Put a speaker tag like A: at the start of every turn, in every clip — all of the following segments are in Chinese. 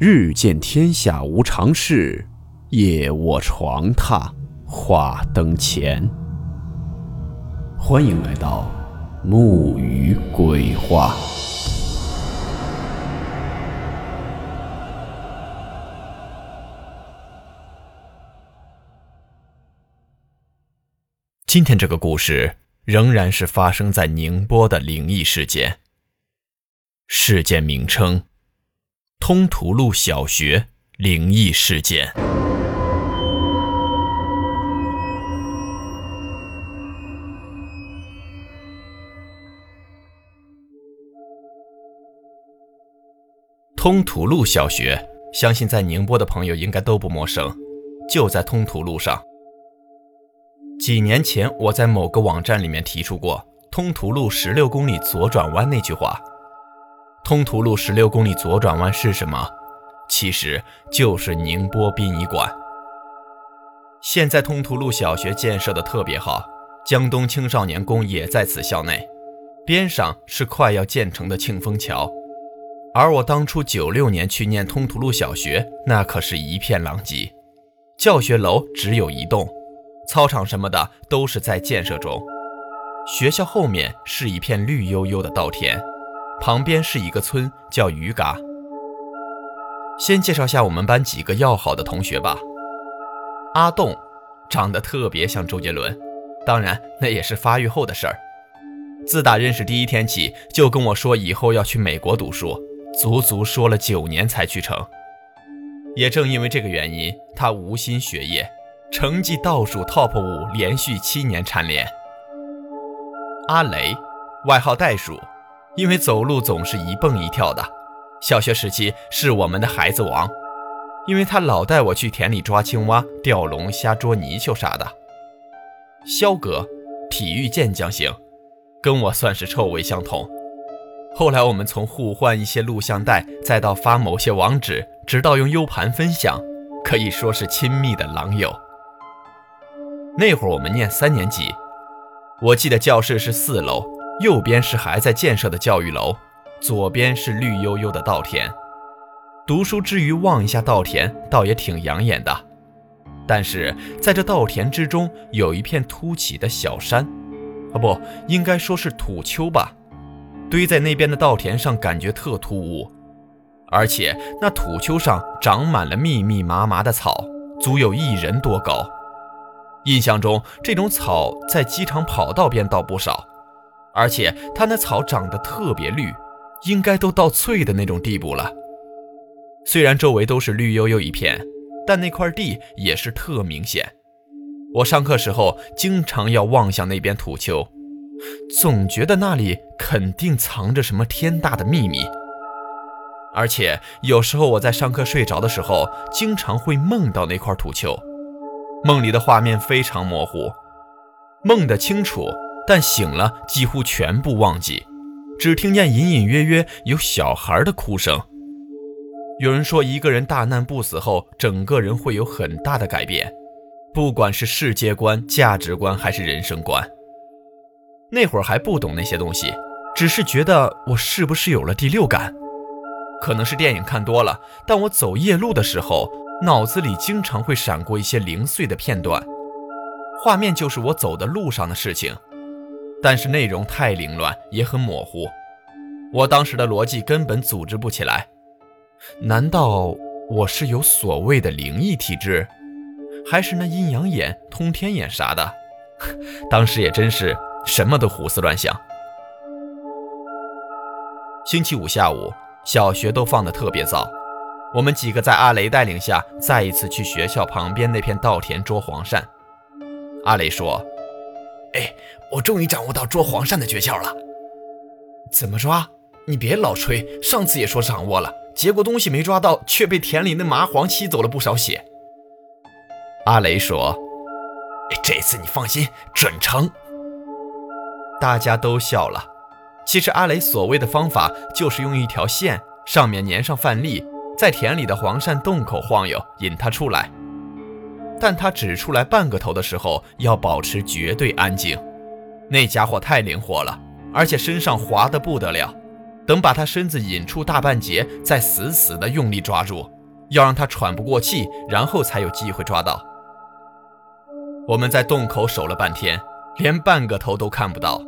A: 日见天下无常事，夜卧床榻话灯前。欢迎来到木鱼鬼话。
B: 今天这个故事仍然是发生在宁波的灵异事件。事件名称。通途路小学灵异事件。通途路小学，相信在宁波的朋友应该都不陌生，就在通途路上。几年前，我在某个网站里面提出过“通途路十六公里左转弯”那句话。通途路十六公里左转弯是什么？其实就是宁波殡仪馆。现在通途路小学建设的特别好，江东青少年宫也在此校内，边上是快要建成的庆丰桥。而我当初九六年去念通途路小学，那可是一片狼藉，教学楼只有一栋，操场什么的都是在建设中。学校后面是一片绿油油的稻田。旁边是一个村，叫鱼嘎。先介绍下我们班几个要好的同学吧。阿栋，长得特别像周杰伦，当然那也是发育后的事儿。自打认识第一天起，就跟我说以后要去美国读书，足足说了九年才去成。也正因为这个原因，他无心学业，成绩倒数 TOP 五，连续七年蝉联。阿雷，外号袋鼠。因为走路总是一蹦一跳的，小学时期是我们的孩子王，因为他老带我去田里抓青蛙、钓龙虾、捉泥鳅啥的。肖哥，体育健将型，跟我算是臭味相投。后来我们从互换一些录像带，再到发某些网址，直到用 U 盘分享，可以说是亲密的狼友。那会儿我们念三年级，我记得教室是四楼。右边是还在建设的教育楼，左边是绿油油的稻田。读书之余望一下稻田，倒也挺养眼的。但是在这稻田之中，有一片凸起的小山，啊，不应该说是土丘吧？堆在那边的稻田上，感觉特突兀。而且那土丘上长满了密密麻麻的草，足有一人多高。印象中，这种草在机场跑道边倒不少。而且它那草长得特别绿，应该都到翠的那种地步了。虽然周围都是绿油油一片，但那块地也是特明显。我上课时候经常要望向那边土丘，总觉得那里肯定藏着什么天大的秘密。而且有时候我在上课睡着的时候，经常会梦到那块土丘，梦里的画面非常模糊，梦的清楚。但醒了，几乎全部忘记，只听见隐隐约约有小孩的哭声。有人说，一个人大难不死后，整个人会有很大的改变，不管是世界观、价值观还是人生观。那会儿还不懂那些东西，只是觉得我是不是有了第六感？可能是电影看多了，但我走夜路的时候，脑子里经常会闪过一些零碎的片段，画面就是我走的路上的事情。但是内容太凌乱，也很模糊，我当时的逻辑根本组织不起来。难道我是有所谓的灵异体质，还是那阴阳眼、通天眼啥的？当时也真是什么都胡思乱想。星期五下午，小学都放得特别早，我们几个在阿雷带领下，再一次去学校旁边那片稻田捉黄鳝。阿雷说。
C: 哎，我终于掌握到捉黄鳝的诀窍了。
B: 怎么抓？你别老吹，上次也说掌握了，结果东西没抓到，却被田里的麻黄吸走了不少血。阿雷说：“
C: 这次你放心，准成。”
B: 大家都笑了。其实阿雷所谓的方法，就是用一条线上面粘上饭粒，在田里的黄鳝洞口晃悠，引它出来。但他只出来半个头的时候，要保持绝对安静。那家伙太灵活了，而且身上滑得不得了，等把他身子引出大半截，再死死地用力抓住，要让他喘不过气，然后才有机会抓到。我们在洞口守了半天，连半个头都看不到。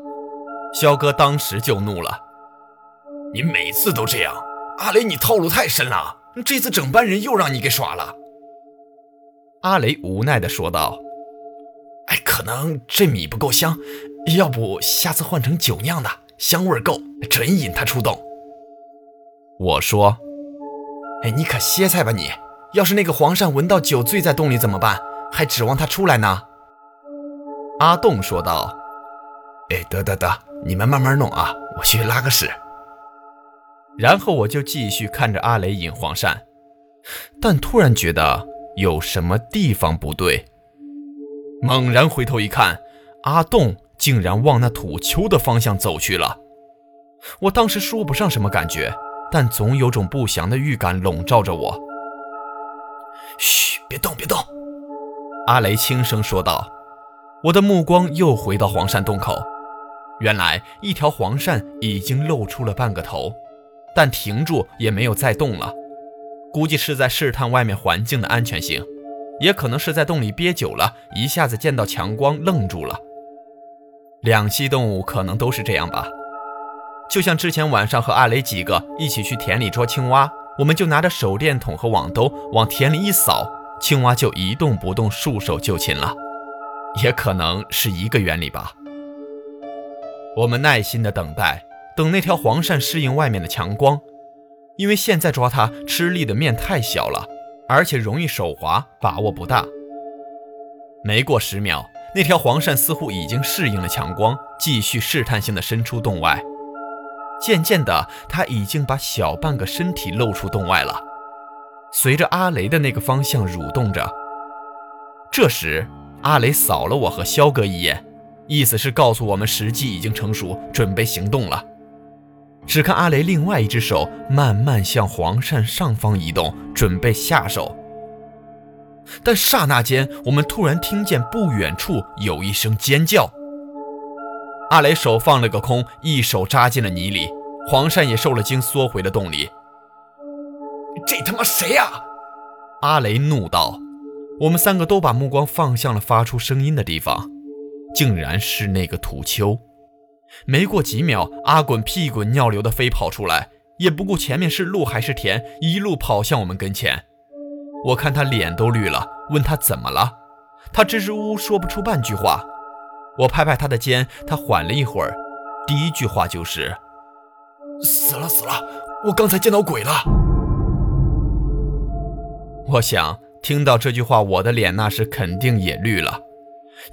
B: 肖哥当时就怒了：“
C: 你每次都这样，阿雷，你套路太深了。这次整班人又让你给耍了。”
B: 阿雷无奈地说道：“
C: 哎，可能这米不够香，要不下次换成酒酿的，香味够，准引他出洞。”
B: 我说：“
C: 哎，你可歇菜吧你！要是那个黄鳝闻到酒醉在洞里怎么办？还指望他出来呢？”
B: 阿栋说道：“
C: 哎，得得得。”你们慢慢弄啊，我去拉个屎。
B: 然后我就继续看着阿雷引黄鳝，但突然觉得有什么地方不对，猛然回头一看，阿栋竟然往那土丘的方向走去了。我当时说不上什么感觉，但总有种不祥的预感笼罩着我。
C: 嘘，别动，别动。
B: 阿雷轻声说道。我的目光又回到黄鳝洞口。原来一条黄鳝已经露出了半个头，但停住也没有再动了，估计是在试探外面环境的安全性，也可能是在洞里憋久了，一下子见到强光愣住了。两栖动物可能都是这样吧，就像之前晚上和阿雷几个一起去田里捉青蛙，我们就拿着手电筒和网兜往田里一扫，青蛙就一动不动，束手就擒了，也可能是一个原理吧。我们耐心的等待，等那条黄鳝适应外面的强光，因为现在抓它吃力的面太小了，而且容易手滑，把握不大。没过十秒，那条黄鳝似乎已经适应了强光，继续试探性的伸出洞外。渐渐的，它已经把小半个身体露出洞外了，随着阿雷的那个方向蠕动着。这时，阿雷扫了我和肖哥一眼。意思是告诉我们时机已经成熟，准备行动了。只看阿雷另外一只手慢慢向黄鳝上方移动，准备下手。但刹那间，我们突然听见不远处有一声尖叫。阿雷手放了个空，一手扎进了泥里，黄鳝也受了惊，缩回了洞里。
C: 这他妈谁呀？
B: 阿雷怒道。我们三个都把目光放向了发出声音的地方。竟然是那个土丘，没过几秒，阿滚屁滚尿流的飞跑出来，也不顾前面是路还是田，一路跑向我们跟前。我看他脸都绿了，问他怎么了，他支支吾吾说不出半句话。我拍拍他的肩，他缓了一会儿，第一句话就是：“
C: 死了死了，我刚才见到鬼了。”
B: 我想听到这句话，我的脸那是肯定也绿了。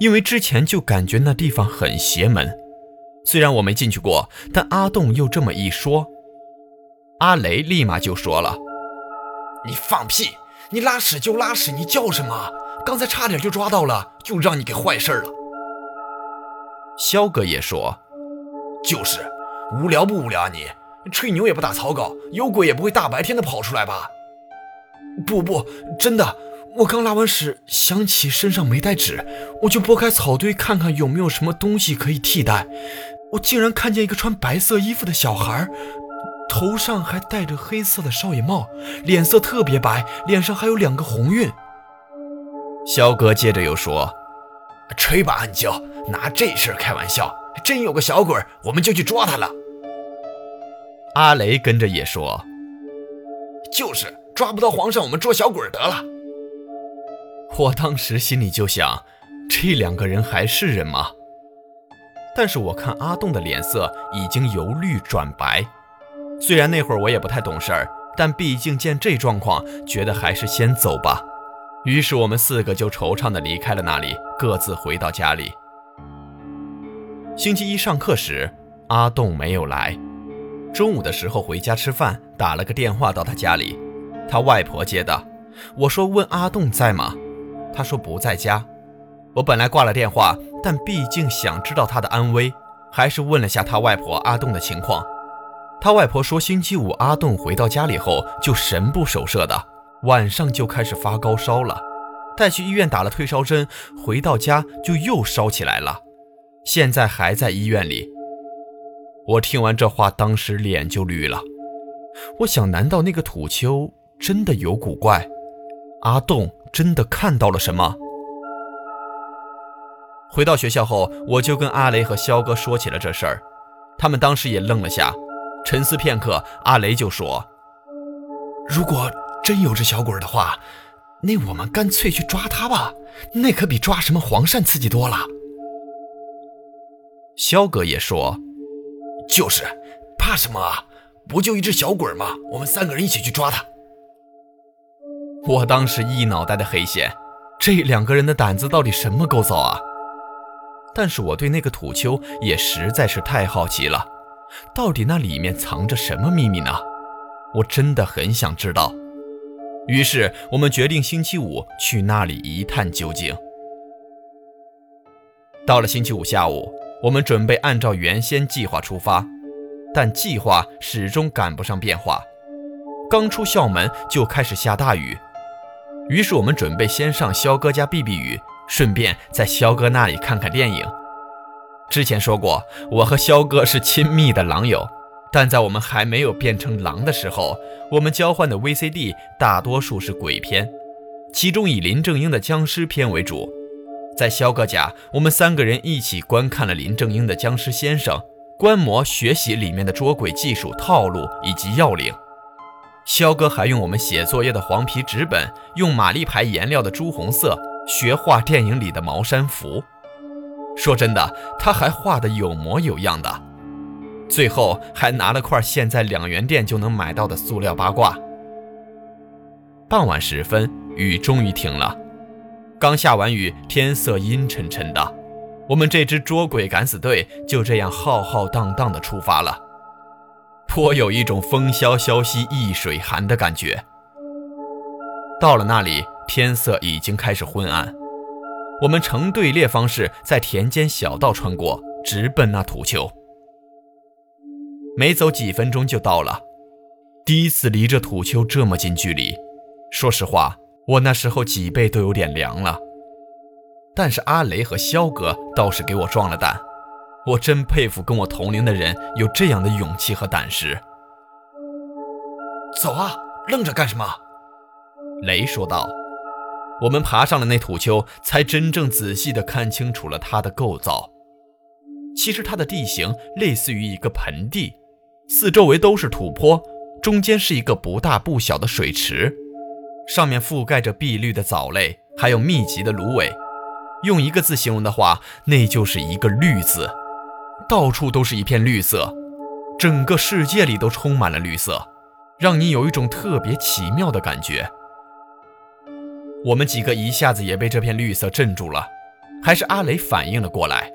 B: 因为之前就感觉那地方很邪门，虽然我没进去过，但阿栋又这么一说，阿雷立马就说了：“
C: 你放屁！你拉屎就拉屎，你叫什么？刚才差点就抓到了，就让你给坏事了。”
B: 肖哥也说：“
C: 就是无聊不无聊啊？你吹牛也不打草稿，有鬼也不会大白天的跑出来吧？不不，真的。”我刚拉完屎，想起身上没带纸，我就拨开草堆看看有没有什么东西可以替代。我竟然看见一个穿白色衣服的小孩，头上还戴着黑色的少爷帽，脸色特别白，脸上还有两个红晕。
B: 肖哥接着又说：“
C: 吹吧，安娇，拿这事开玩笑，真有个小鬼，我们就去抓他了。”
B: 阿雷跟着也说：“
C: 就是抓不到皇上，我们捉小鬼得了。”
B: 我当时心里就想，这两个人还是人吗？但是我看阿栋的脸色已经由绿转白，虽然那会儿我也不太懂事儿，但毕竟见这状况，觉得还是先走吧。于是我们四个就惆怅地离开了那里，各自回到家里。星期一上课时，阿栋没有来。中午的时候回家吃饭，打了个电话到他家里，他外婆接的。我说问阿栋在吗？他说不在家，我本来挂了电话，但毕竟想知道他的安危，还是问了下他外婆阿栋的情况。他外婆说，星期五阿栋回到家里后就神不守舍的，晚上就开始发高烧了，带去医院打了退烧针，回到家就又烧起来了，现在还在医院里。我听完这话，当时脸就绿了。我想，难道那个土丘真的有古怪？阿栋真的看到了什么？回到学校后，我就跟阿雷和肖哥说起了这事儿，他们当时也愣了下，沉思片刻，阿雷就说：“
C: 如果真有只小鬼的话，那我们干脆去抓他吧，那可比抓什么黄鳝刺激多了。”
B: 肖哥也说：“
C: 就是，怕什么啊？不就一只小鬼吗？我们三个人一起去抓他。”
B: 我当时一脑袋的黑线，这两个人的胆子到底什么构造啊？但是我对那个土丘也实在是太好奇了，到底那里面藏着什么秘密呢？我真的很想知道。于是我们决定星期五去那里一探究竟。到了星期五下午，我们准备按照原先计划出发，但计划始终赶不上变化。刚出校门就开始下大雨，于是我们准备先上肖哥家避避雨。顺便在肖哥那里看看电影。之前说过，我和肖哥是亲密的狼友，但在我们还没有变成狼的时候，我们交换的 VCD 大多数是鬼片，其中以林正英的僵尸片为主。在肖哥家，我们三个人一起观看了林正英的《僵尸先生》，观摩学习里面的捉鬼技术套路以及要领。肖哥还用我们写作业的黄皮纸本，用玛丽牌颜料的朱红色。学画电影里的茅山符，说真的，他还画的有模有样的。最后还拿了块现在两元店就能买到的塑料八卦。傍晚时分，雨终于停了。刚下完雨，天色阴沉沉的，我们这支捉鬼敢死队就这样浩浩荡荡地出发了，颇有一种风萧萧兮易水寒的感觉。到了那里。天色已经开始昏暗，我们成队列方式在田间小道穿过，直奔那土丘。没走几分钟就到了，第一次离这土丘这么近距离，说实话，我那时候脊背都有点凉了。但是阿雷和肖哥倒是给我壮了胆，我真佩服跟我同龄的人有这样的勇气和胆识。
C: 走啊，愣着干什么？
B: 雷说道。我们爬上了那土丘，才真正仔细地看清楚了它的构造。其实它的地形类似于一个盆地，四周围都是土坡，中间是一个不大不小的水池，上面覆盖着碧绿的藻类，还有密集的芦苇。用一个字形容的话，那就是一个“绿”字，到处都是一片绿色，整个世界里都充满了绿色，让你有一种特别奇妙的感觉。我们几个一下子也被这片绿色镇住了，还是阿雷反应了过来。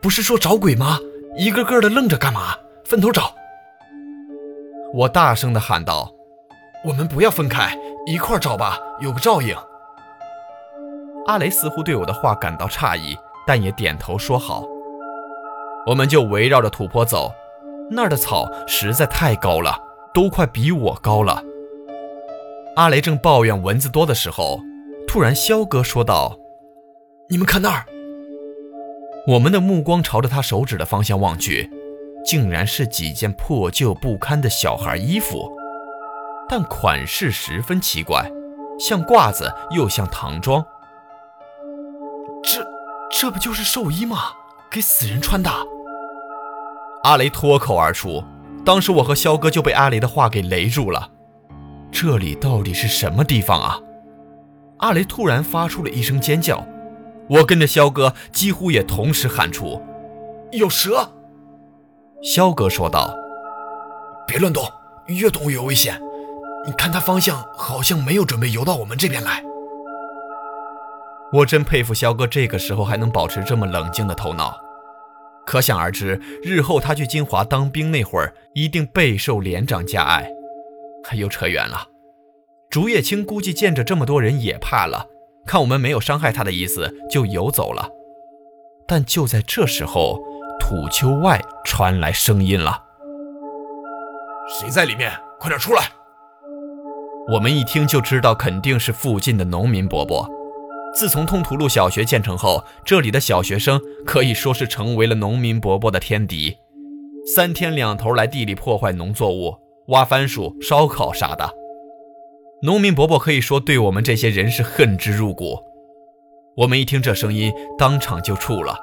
C: 不是说找鬼吗？一个个的愣着干嘛？分头找！
B: 我大声的喊道：“
C: 我们不要分开，一块找吧，有个照应。”
B: 阿雷似乎对我的话感到诧异，但也点头说好。我们就围绕着土坡走，那儿的草实在太高了，都快比我高了。阿雷正抱怨蚊子多的时候，突然肖哥说道：“
C: 你们看那儿！”
B: 我们的目光朝着他手指的方向望去，竟然是几件破旧不堪的小孩衣服，但款式十分奇怪，像褂子又像唐装。
C: 这这不就是寿衣吗？给死人穿的！
B: 阿雷脱口而出，当时我和肖哥就被阿雷的话给雷住了。这里到底是什么地方啊？阿雷突然发出了一声尖叫，我跟着肖哥几乎也同时喊出：“
C: 有蛇！”
B: 肖哥说道：“
C: 别乱动，越动越危险。你看他方向好像没有准备游到我们这边来。”
B: 我真佩服肖哥这个时候还能保持这么冷静的头脑，可想而知，日后他去金华当兵那会儿一定备受连长加爱。又扯远了，竹叶青估计见着这么多人也怕了，看我们没有伤害他的意思，就游走了。但就在这时候，土丘外传来声音了：“
C: 谁在里面？快点出来！”
B: 我们一听就知道，肯定是附近的农民伯伯。自从通途路小学建成后，这里的小学生可以说是成为了农民伯伯的天敌。三天两头来地里破坏农作物、挖番薯、烧烤啥的。农民伯伯可以说对我们这些人是恨之入骨。我们一听这声音，当场就怵了。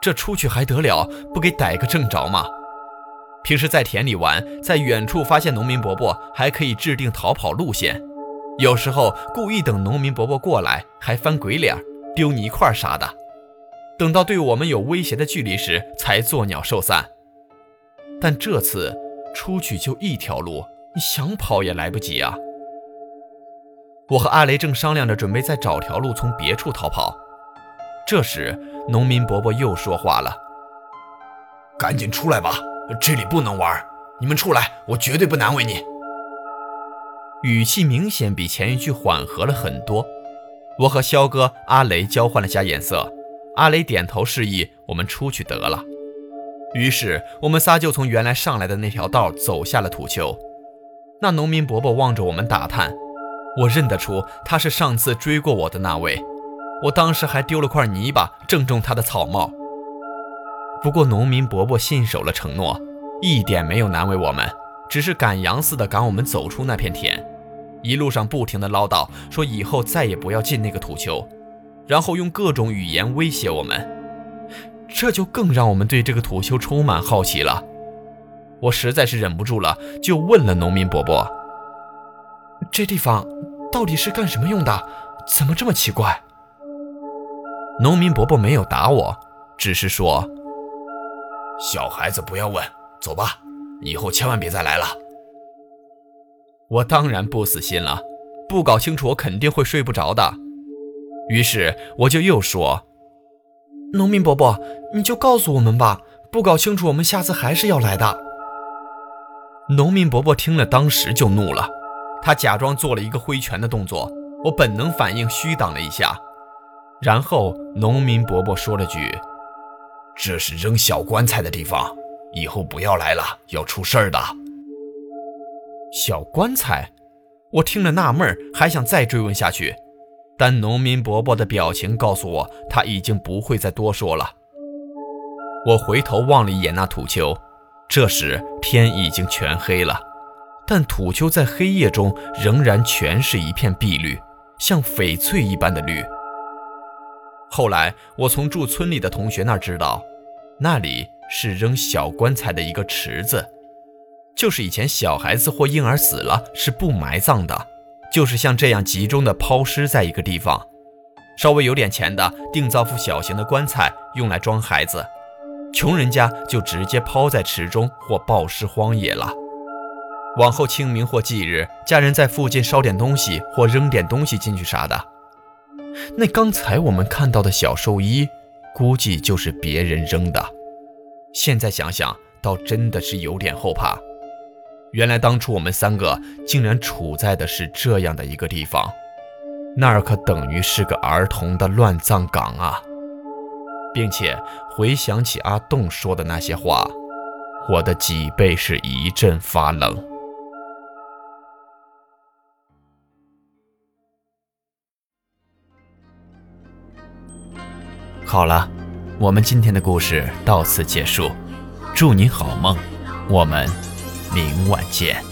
B: 这出去还得了？不给逮个正着吗？平时在田里玩，在远处发现农民伯伯，还可以制定逃跑路线。有时候故意等农民伯伯过来，还翻鬼脸、丢泥块啥的。等到对我们有威胁的距离时，才作鸟兽散。但这次出去就一条路，你想跑也来不及啊！我和阿雷正商量着，准备再找条路从别处逃跑。这时，农民伯伯又说话了：“
C: 赶紧出来吧，这里不能玩。你们出来，我绝对不难为你。”
B: 语气明显比前一句缓和了很多。我和肖哥、阿雷交换了下眼色，阿雷点头示意我们出去得了。于是我们仨就从原来上来的那条道走下了土丘。那农民伯伯望着我们打探，我认得出他是上次追过我的那位。我当时还丢了块泥巴，正中他的草帽。不过农民伯伯信守了承诺，一点没有难为我们，只是赶羊似的赶我们走出那片田，一路上不停的唠叨，说以后再也不要进那个土丘，然后用各种语言威胁我们。这就更让我们对这个土丘充满好奇了。我实在是忍不住了，就问了农民伯伯：“这地方到底是干什么用的？怎么这么奇怪？”农民伯伯没有打我，只是说：“
C: 小孩子不要问，走吧，以后千万别再来了。”
B: 我当然不死心了，不搞清楚我肯定会睡不着的。于是我就又说：“农民伯伯，你就告诉我们吧，不搞清楚我们下次还是要来的。”农民伯伯听了，当时就怒了，他假装做了一个挥拳的动作，我本能反应虚挡了一下。然后农民伯伯说了句：“
C: 这是扔小棺材的地方，以后不要来了，要出事儿的。”
B: 小棺材，我听了纳闷，还想再追问下去，但农民伯伯的表情告诉我，他已经不会再多说了。我回头望了一眼那土丘，这时天已经全黑了，但土丘在黑夜中仍然全是一片碧绿，像翡翠一般的绿。后来，我从住村里的同学那知道，那里是扔小棺材的一个池子，就是以前小孩子或婴儿死了是不埋葬的，就是像这样集中的抛尸在一个地方。稍微有点钱的，定造副小型的棺材用来装孩子；穷人家就直接抛在池中或暴尸荒野了。往后清明或忌日，家人在附近烧点东西或扔点东西进去啥的。那刚才我们看到的小寿衣，估计就是别人扔的。现在想想，倒真的是有点后怕。原来当初我们三个竟然处在的是这样的一个地方，那儿可等于是个儿童的乱葬岗啊！并且回想起阿栋说的那些话，我的脊背是一阵发冷。好了，我们今天的故事到此结束。祝你好梦，我们明晚见。